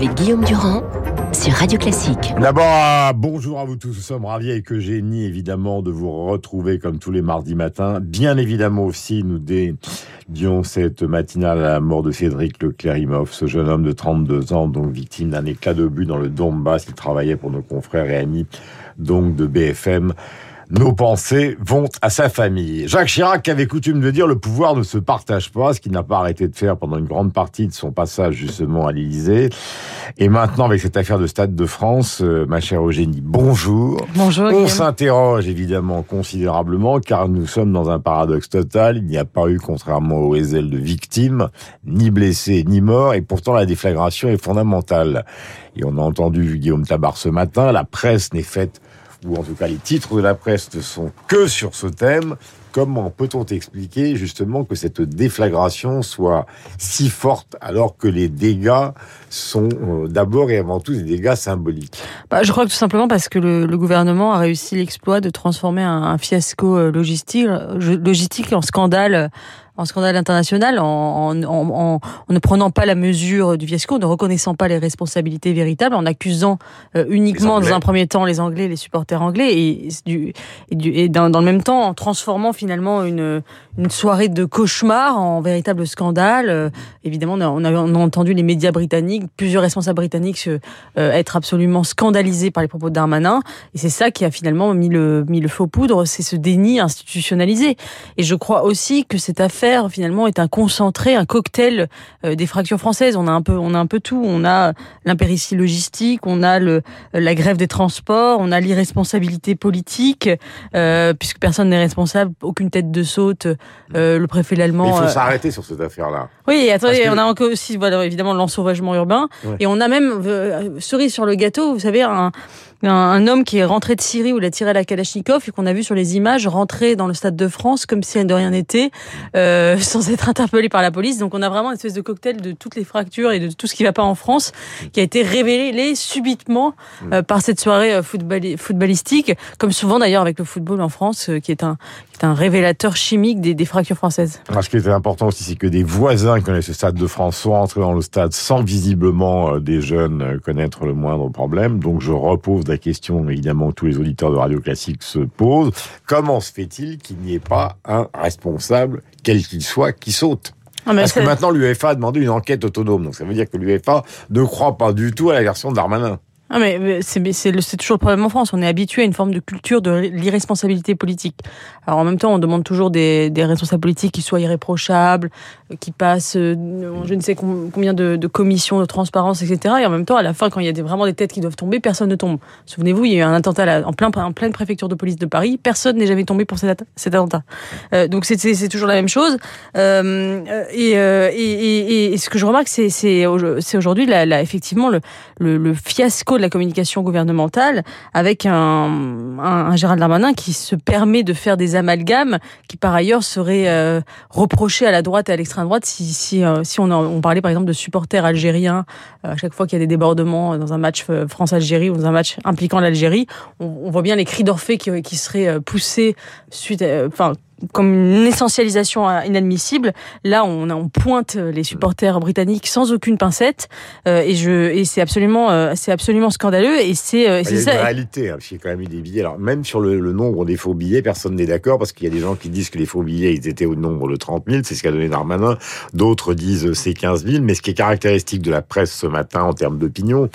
avec Guillaume Durand sur Radio Classique. D'abord, euh, bonjour à vous tous. Nous sommes ravis avec Eugénie, évidemment, de vous retrouver comme tous les mardis matins. Bien évidemment aussi, nous dédions cette matinale à la mort de Cédric Leclerc-Imhoff, ce jeune homme de 32 ans, donc victime d'un éclat de but dans le Donbass. Il travaillait pour nos confrères et amis, donc de BFM. Nos pensées vont à sa famille. Jacques Chirac avait coutume de dire le pouvoir ne se partage pas, ce qu'il n'a pas arrêté de faire pendant une grande partie de son passage justement à l'Élysée. Et maintenant, avec cette affaire de Stade de France, euh, ma chère Eugénie, bonjour. Bonjour. On s'interroge évidemment considérablement car nous sommes dans un paradoxe total. Il n'y a pas eu, contrairement au Ezel, de victimes, ni blessés, ni morts, et pourtant la déflagration est fondamentale. Et on a entendu Guillaume Tabar ce matin, la presse n'est faite ou en tout cas les titres de la presse ne sont que sur ce thème. Comment peut-on expliquer justement que cette déflagration soit si forte alors que les dégâts sont euh, d'abord et avant tout des dégâts symboliques? Bah, Je crois que tout simplement parce que le, gouvernement a réussi l'exploit de transformer un, fiasco euh, logistique, logistique en scandale en scandale international, en, en, en, en, ne prenant pas la mesure du fiasco, en ne reconnaissant pas les responsabilités véritables, en accusant euh, uniquement dans un premier temps les Anglais, les supporters anglais, et, du, et, du, et dans, dans, le même temps en transformant finalement une, une soirée de cauchemar en véritable scandale. Euh, évidemment, on a, on a, on a, entendu les médias britanniques, plusieurs responsables britanniques euh, être absolument scandalisés par les propos de Darmanin, et c'est ça qui a finalement mis le, mis le faux poudre, c'est ce déni institutionnalisé. Et je crois aussi que cette affaire finalement est un concentré, un cocktail euh, des fractures françaises. On a un peu, on a un peu tout. On a l'impéritie logistique, on a le, la grève des transports, on a l'irresponsabilité politique, euh, puisque personne n'est responsable, aucune tête de saute. Euh, le préfet l'allemand. Il faut s'arrêter sur cette affaire-là. Oui, attendez, que... on a encore aussi, voilà, évidemment, l'ensauvagement urbain, ouais. et on a même cerise sur le gâteau, vous savez, un un, homme qui est rentré de Syrie où il a tiré la Kalachnikov et qu'on a vu sur les images rentrer dans le stade de France comme si de rien n'était, euh, sans être interpellé par la police. Donc on a vraiment une espèce de cocktail de toutes les fractures et de tout ce qui va pas en France qui a été révélé subitement euh, par cette soirée football, footballistique, comme souvent d'ailleurs avec le football en France, euh, qui est un qui est un révélateur chimique des, des fractures françaises. Alors, ce qui est important aussi, c'est que des voisins qui connaissent le stade de France sont entrés dans le stade sans visiblement euh, des jeunes connaître le moindre problème. Donc je repose la question évidemment que tous les auditeurs de Radio Classique se posent. Comment se fait-il qu'il n'y ait pas un responsable, quel qu'il soit, qui saute? Ah Parce que maintenant l'UEFA a demandé une enquête autonome. Donc ça veut dire que l'UEFA ne croit pas du tout à la version d'Armanin. Ah mais c'est toujours le problème en France. On est habitué à une forme de culture de l'irresponsabilité politique. Alors en même temps, on demande toujours des, des responsables politiques qui soient irréprochables, qui passent euh, je ne sais combien de, commissions de transparence, etc. Et en même temps, à la fin, quand il y a vraiment des têtes qui doivent tomber, personne ne tombe. Souvenez-vous, il y a eu un attentat en, plein, en pleine préfecture de police de Paris. Personne n'est jamais tombé pour cet, attentat. Euh, donc c'est toujours la même chose. Euh, et, et, et, ce que je remarque, c'est aujourd'hui effectivement le fiasco de la communication gouvernementale avec un, un, un, Gérald Darmanin qui se permet de faire des amalgames qui par ailleurs seraient euh, reprochés à la droite et à l'extrême droite si, si, euh, si on, parlait par exemple de supporters algériens euh, à chaque fois qu'il y a des débordements dans un match France-Algérie ou dans un match impliquant l'Algérie. On, on, voit bien les cris d'Orphée qui, qui seraient poussés suite enfin comme une essentialisation inadmissible. Là, on, on pointe les supporters britanniques sans aucune pincette, euh, et je et c'est absolument euh, c'est absolument scandaleux. Et c'est euh, c'est ça. Une réalité, hein, parce qu'il y a quand même eu des billets. Alors même sur le, le nombre des faux billets, personne n'est d'accord parce qu'il y a des gens qui disent que les faux billets ils étaient au nombre de 30 000, c'est ce qu'a donné Darmanin. D'autres disent c'est 15 000. Mais ce qui est caractéristique de la presse ce matin en termes d'opinion,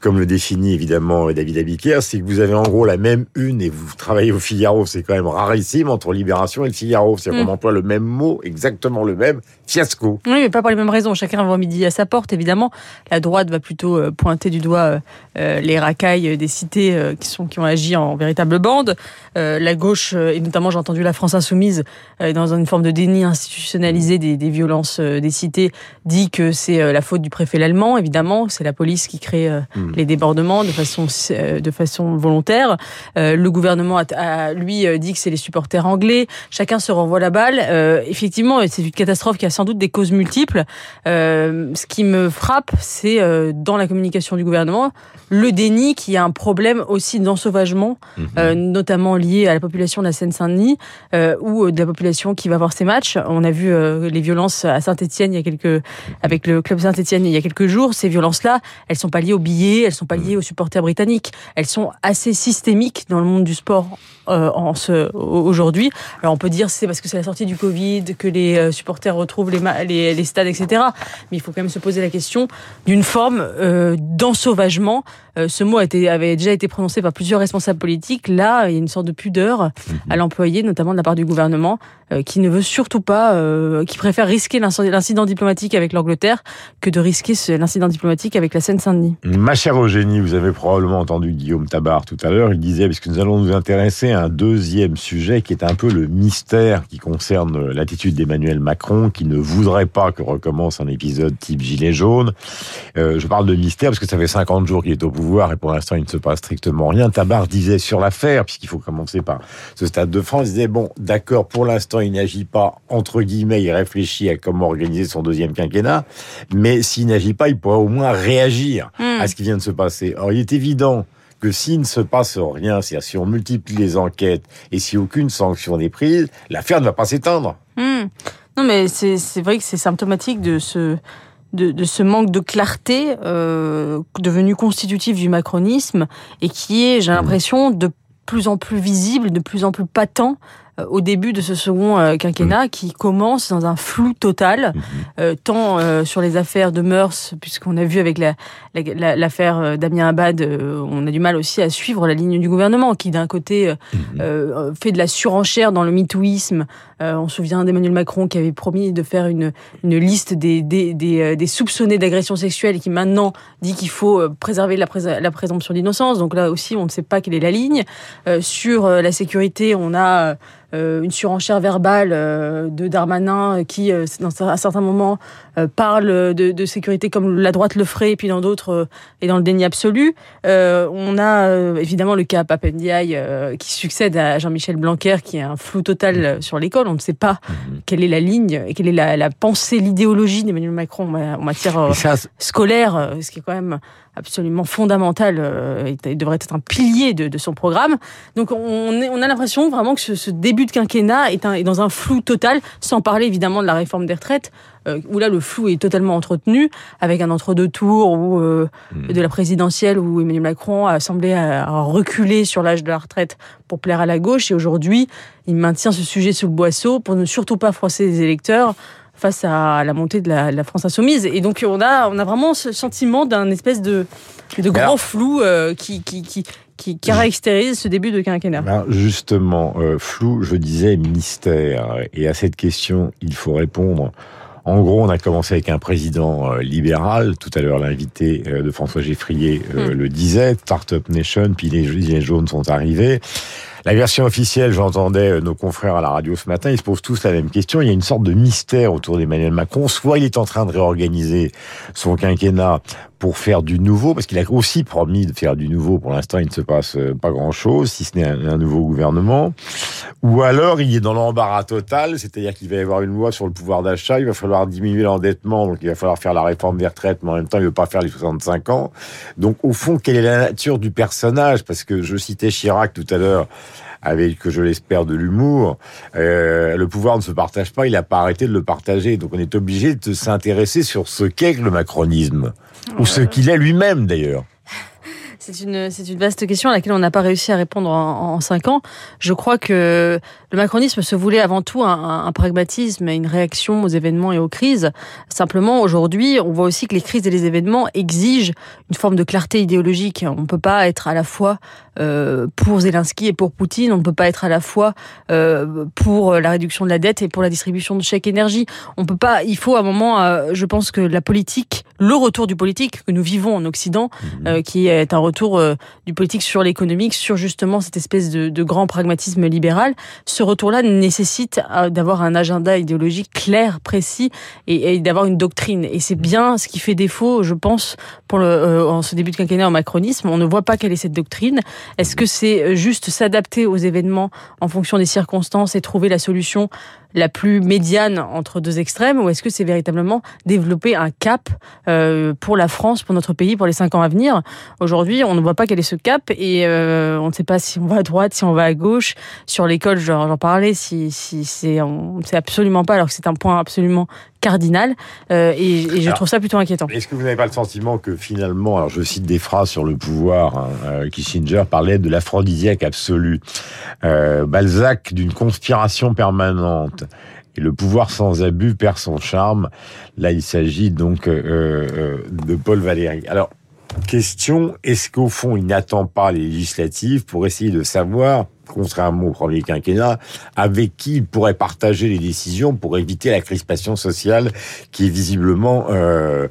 comme le définit évidemment David Abiquière, c'est que vous avez en gros la même une et vous travaillez au Figaro, c'est quand même rarissime entre Libération et le Figaro. C'est qu'on mmh. emploie le même mot, exactement le même, fiasco. Oui, mais pas pour les mêmes raisons. Chacun voit midi à sa porte, évidemment. La droite va plutôt euh, pointer du doigt euh, les racailles des cités euh, qui, sont, qui ont agi en véritable bande. Euh, la gauche, et notamment j'ai entendu la France insoumise, euh, dans une forme de déni institutionnalisé des, des violences des cités, dit que c'est la faute du préfet l'allemand, évidemment. C'est la police qui crée mmh. les débordements de façon, de façon volontaire. le gouvernement, a, a, lui, dit que c'est les supporters anglais. chacun se renvoie la balle. Euh, effectivement, c'est une catastrophe qui a sans doute des causes multiples. Euh, ce qui me frappe, c'est euh, dans la communication du gouvernement le déni qui a un problème aussi d'ensauvagement, mhm. euh, notamment lié à la population de la Seine-Saint-Denis euh, ou de la population qui va voir ces matchs. On a vu les violences à Saint-Étienne il y a quelques avec le club Saint-Étienne il y a quelques jours. Ces violences-là, elles sont pas liées aux billets, elles sont pas liées aux supporters britanniques. Elles sont assez systémiques dans le monde du sport euh, en ce, aujourd'hui. Alors on peut dire c'est parce que c'est la sortie du Covid que les euh, supporters retrouvent les, les, les, stades, etc. Mais il faut quand même se poser la question d'une forme euh, d'ensauvagement. Euh, ce mot a été, avait déjà été prononcé par plusieurs responsables politiques. Là, il y a une sorte de pudeur à mhm. l'employer, notamment de la part du gouvernement, qui ne veut surtout pas, qui préfère risquer l'incident diplomatique avec l'Angleterre que de risquer l'incident diplomatique avec la Seine-Saint-Denis. Ma chère Eugénie, vous avez probablement entendu Guillaume Tabar tout à l'heure. Il disait, puisque nous allons nous intéresser un deuxième sujet qui est un peu le mystère qui concerne l'attitude d'Emmanuel Macron, qui ne voudrait pas que recommence un épisode type Gilet jaune. Euh, je parle de mystère parce que ça fait 50 jours qu'il est au pouvoir et pour l'instant il ne se passe strictement rien. Tabar disait sur l'affaire, puisqu'il faut commencer par ce Stade de France, il disait bon, d'accord, pour l'instant il n'agit pas, entre guillemets, il réfléchit à comment organiser son deuxième quinquennat, mais s'il n'agit pas, il pourrait au moins réagir à hmm. ce qui vient de se passer. Or, il est évident que s'il ne se passe rien, c'est-à-dire si on multiplie les enquêtes et si aucune sanction n'est prise, l'affaire ne va pas s'éteindre. Hmm. Non, mais c'est vrai que c'est symptomatique de ce, de, de, ce manque de clarté euh, devenu constitutif du macronisme et qui est, j'ai hmm. l'impression, de plus en plus visible, de plus en plus patent au début de ce second euh, quinquennat qui commence dans un flou total, mm-hmm. euh, tant sur les affaires de mœurs, puisqu'on a vu avec l'affaire la, Damien Abad, on a du mal aussi à suivre la ligne du gouvernement, qui d'un côté mm-hmm. fait de la surenchère dans le mitouisme. on se souvient d'Emmanuel Macron qui avait promis de faire une, une liste des, des, des, des soupçonnés d'agression sexuelle et qui maintenant dit qu'il faut préserver la, la présomption d'innocence. Donc là aussi, on ne sait pas quelle est la ligne. sur la sécurité, on a euh, une surenchère verbale euh, de Darmanin qui, euh, dans un certain moment, parle de, de, sécurité comme la droite le ferait, et puis dans d'autres est dans le déni absolu. on a évidemment le cas Papendiaï qui succède à Jean-Michel Blanquer, qui est un flou total sur l'école. On ne sait pas mhm. quelle est la ligne et quelle est la, la pensée, l'idéologie d'Emmanuel Macron en matière scolaire, ce qui est quand même absolument fondamental, euh, il devrait être un pilier de, de son programme. Donc on, est, on a l'impression vraiment que ce, ce, début de quinquennat est, un, est, dans un flou total, sans parler évidemment de la réforme des retraites, euh, où là le flou est totalement entretenu, avec un entre-deux tours ou euh, hmm. de la présidentielle où Emmanuel Macron a semblé à, reculer sur l'âge de la retraite pour plaire à la gauche, et aujourd'hui il maintient ce sujet sous le boisseau pour ne surtout pas froisser les électeurs face à la montée de la, France insoumise. Et donc on a, on a vraiment ce sentiment d'un espèce de, de grand flou euh, qui, qui, qui, qui caractérise ce début de quinquennat. Alors justement, euh, flou, je disais mystère. Et à cette question, il faut répondre. En gros, on a commencé avec un président euh, libéral. Tout à l'heure, l'invité de François Geffrier hmm. le disait, Startup Nation, puis les Gilets jaunes sont arrivés. La version officielle, j'entendais euh, nos confrères à la radio ce matin, ils se posent tous la même question. Il y a une sorte de mystère autour d'Emmanuel Macron. Soit il est en train de réorganiser son quinquennat pour faire du nouveau, parce qu'il a aussi promis de faire du nouveau. Pour l'instant, il ne se passe euh, pas grand-chose, si ce n'est un, nouveau gouvernement. Ou alors, il est dans l'embarras total, c'est-à-dire qu'il va y avoir une loi sur le pouvoir d'achat, il va falloir diminuer l'endettement, donc il va falloir faire la réforme des retraites, mais en même temps, il ne veut pas faire les 65 ans. Donc, au fond, quelle est la nature du personnage? Parce que je citais Chirac tout à l'heure, avec, que je l'espère, de l'humour. Euh, le pouvoir ne se partage pas, il n'a pas arrêté de le partager. Donc on est obligé de s'intéresser sur ce qu'est le macronisme, ou ce qu'il est lui-même d'ailleurs. C'est une, c'est une vaste question à laquelle on n'a pas réussi à répondre en, en, cinq ans. Je crois que le macronisme se voulait avant tout un, un, pragmatisme et une réaction aux événements et aux crises. Simplement, aujourd'hui, on voit aussi que les crises et les événements exigent une forme de clarté idéologique. On ne peut pas être à la fois euh, pour Zelensky et pour Poutine. On ne peut pas être à la fois euh, pour la réduction de la dette et pour la distribution de chèques énergie. On peut pas. Il faut à un moment, euh, je pense que la politique, le retour du politique que nous vivons en Occident, mmh. euh, qui est un retour euh, du politique sur l'économique, sur justement cette espèce de, grand pragmatisme libéral. Ce retour-là nécessite euh, d'avoir un agenda idéologique clair, précis et, d'avoir une doctrine. Et c'est bien ce qui fait défaut, je pense, pour le, euh, en ce début de quinquennat au macronisme. On ne voit pas quelle est cette doctrine. Est-ce que c'est juste s'adapter aux événements en fonction des circonstances et trouver la solution la plus médiane entre deux extrêmes ou est-ce que c'est véritablement développer un cap euh, pour la France, pour notre pays, pour les cinq ans à venir? Aujourd'hui, on ne voit pas quel est ce cap et euh, on ne sait pas si on va à droite, si on va à gauche. Sur l'école, j'en parlais, si, si c'est, on sait absolument pas, alors que c'est un point absolument cardinal euh, et, et, je alors, trouve ça plutôt inquiétant. Est-ce que vous n'avez pas le sentiment que finalement, alors je cite des phrases sur le pouvoir, hein, euh, Kissinger parlait de l'aphrodisiaque absolu, euh, Balzac d'une conspiration permanente et le pouvoir sans abus perd son charme. Là, il s'agit donc euh, euh, de Paul Valéry. Alors, question, est-ce qu'au fond, il n'attend pas les législatives pour essayer de savoir contrairement au premier quinquennat, avec qui il pourrait partager les décisions pour éviter la crispation sociale qui est visiblement euh,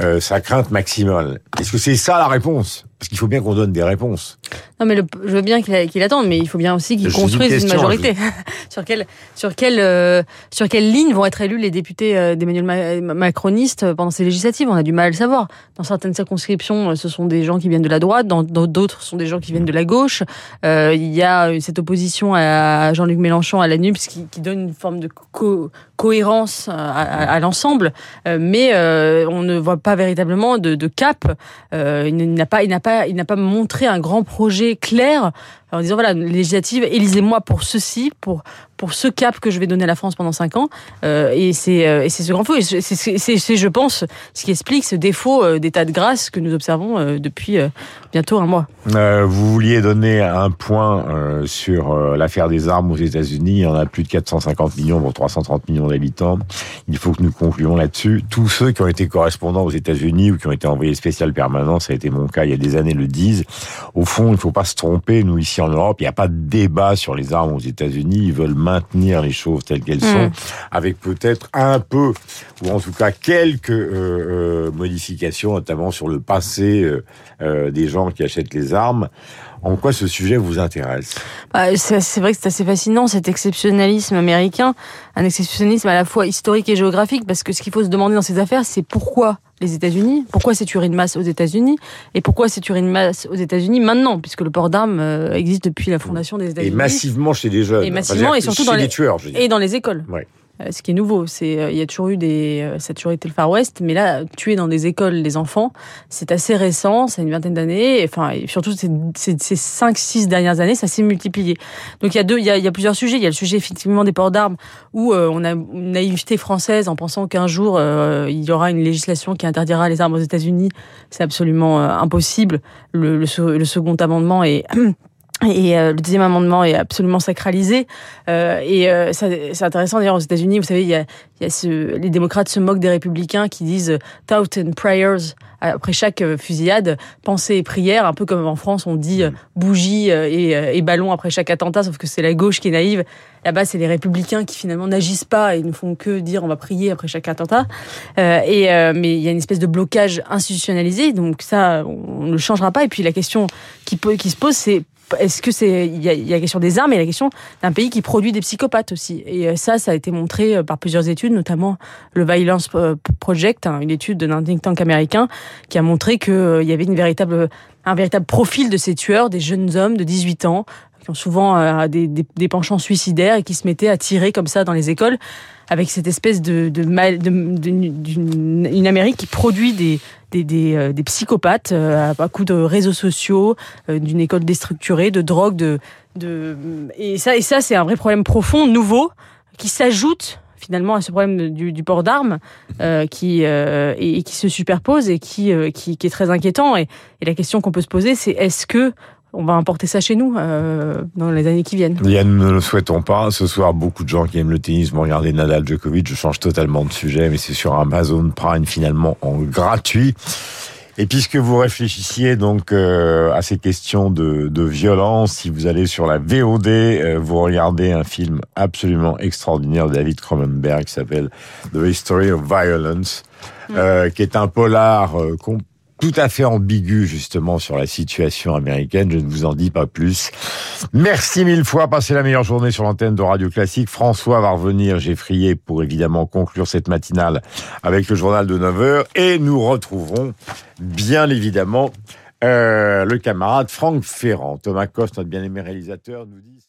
euh, sa crainte maximale. Est-ce que c'est ça la réponse? Parce qu'il faut bien qu'on donne des réponses. Non, mais le, je veux bien qu'il qu attende, mais il faut bien aussi qu'il construise une, majorité. Je... sur quelle sur quelle euh, sur quelle ligne vont être élus les députés euh, d'Emmanuel macronistes pendant ces législatives? On a du mal à le savoir. Dans certaines circonscriptions, ce sont des gens qui viennent de la droite, dans d'autres, ce sont des gens qui viennent de la gauche. Euh, il y a cette opposition à Jean-Luc Mélenchon à la NUPS qui, qui, donne une forme de co cohérence à, à, à l'ensemble, mais on ne voit pas véritablement de, de cap. il n'a pas il n'a pas il n'a pas montré un grand projet clair en disant voilà législative élisez-moi pour ceci pour pour ce cap que je vais donner à la France pendant cinq ans euh, et c'est euh, et c'est ce grand faux c'est c'est je pense ce qui explique ce défaut euh, d'état de grâce que nous observons euh, depuis bientôt un mois. vous vouliez donner un point sur l'affaire des armes aux États-Unis, il y en a plus de 450 millions pour 330 millions d'habitants. Il faut que nous concluons là-dessus. Tous ceux qui ont été correspondants aux États-Unis ou qui ont été envoyés spécial permanent, ça a été mon cas il y a des années, le disent. Au fond, il ne faut pas se tromper. Nous ici en Europe, il n'y a pas de débat sur les armes aux États-Unis. Ils veulent maintenir les choses telles qu'elles mmh. sont, avec peut-être un peu, ou en tout cas quelques euh, euh, modifications, notamment sur le passé euh, euh, des gens qui achètent les armes. En quoi ce sujet vous intéresse? Bah, C'est vrai que c'est assez fascinant cet exceptionnalisme américain, un exceptionnalisme à la fois historique et géographique, parce que ce qu'il faut se demander dans ces affaires, c'est pourquoi les États-Unis, pourquoi c'est tuerie de masse aux États-Unis, et pourquoi c'est tuerie de masse aux États-Unis maintenant, puisque le port d'armes euh, existe depuis la fondation des États-Unis. Et massivement chez les jeunes. Et massivement, et surtout dans les, tueurs, et dans les écoles. Ouais ce qui est nouveau. C'est il y a toujours eu des ça a toujours été le Far West, mais là tuer dans des écoles des enfants, c'est assez récent, c'est une vingtaine d'années. Enfin, et surtout ces, ces, cinq six dernières années, ça s'est multiplié. Donc il y a deux, il y a, y a plusieurs sujets. Il y a le sujet effectivement des ports d'armes où euh, on a une naïveté française en pensant qu'un jour euh, il y aura une législation qui interdira les armes aux États-Unis. C'est absolument euh, impossible. Le, le, le second amendement est et euh, le deuxième amendement est absolument sacralisé. Euh, et euh, c'est intéressant d'ailleurs aux États-Unis, vous savez, les démocrates se moquent des républicains qui disent "thought and prayers" après chaque fusillade, pensée et prière, un peu comme en France on dit bougie et, ballon après chaque attentat, sauf que c'est la gauche qui est naïve. Là-bas, c'est les républicains qui finalement n'agissent pas et ne font que dire on va prier après chaque attentat. Et mais il y a une espèce de blocage institutionnalisé, donc ça on ne le changera pas. Et puis la question qui se pose, c'est est-ce que c'est il y, y a la question des armes et la question d'un pays qui produit des psychopathes aussi. Et ça ça a été montré par plusieurs études notamment le Violence Project hein, une étude d'un think tank américain qui a montré que euh, il y avait une véritable un véritable profil de ces tueurs des jeunes hommes de 18 ans qui ont souvent euh, des, des, penchants suicidaires et qui se mettaient à tirer comme ça dans les écoles avec cette espèce de, de, mal, Amérique qui produit des, des, des, euh, des psychopathes euh, à coup de réseaux sociaux, euh, d'une école déstructurée, de drogue, de, de et ça et ça c'est un vrai problème profond, nouveau, qui s'ajoute finalement à ce problème du, du port d'armes euh, qui euh, et, qui se superpose et qui, euh, qui, qui est très inquiétant. Et la question qu'on peut se poser c'est est-ce que on va importer ça chez nous euh, dans les années qui viennent. Yann, ne le souhaitons pas. Ce soir, beaucoup de gens qui aiment le tennis vont regarder Nadal Djokovic. Je change totalement de sujet, mais c'est sur Amazon Prime finalement en gratuit. Et puisque vous réfléchissiez donc euh, à ces questions de, de, violence, si vous allez sur la VOD, euh, vous regardez un film absolument extraordinaire de David Cronenberg qui s'appelle The History of Violence, euh, qui est un polar tout à fait ambigu justement sur la situation américaine. Je ne vous en dis pas plus. Merci mille fois. Passez la meilleure journée sur l'antenne de Radio Classique. François va revenir, j'ai frié pour évidemment conclure cette matinale avec le journal de 9h et nous retrouverons bien évidemment euh, le camarade Franck Ferrand. Thomas Coste, notre bien-aimé réalisateur, nous dit...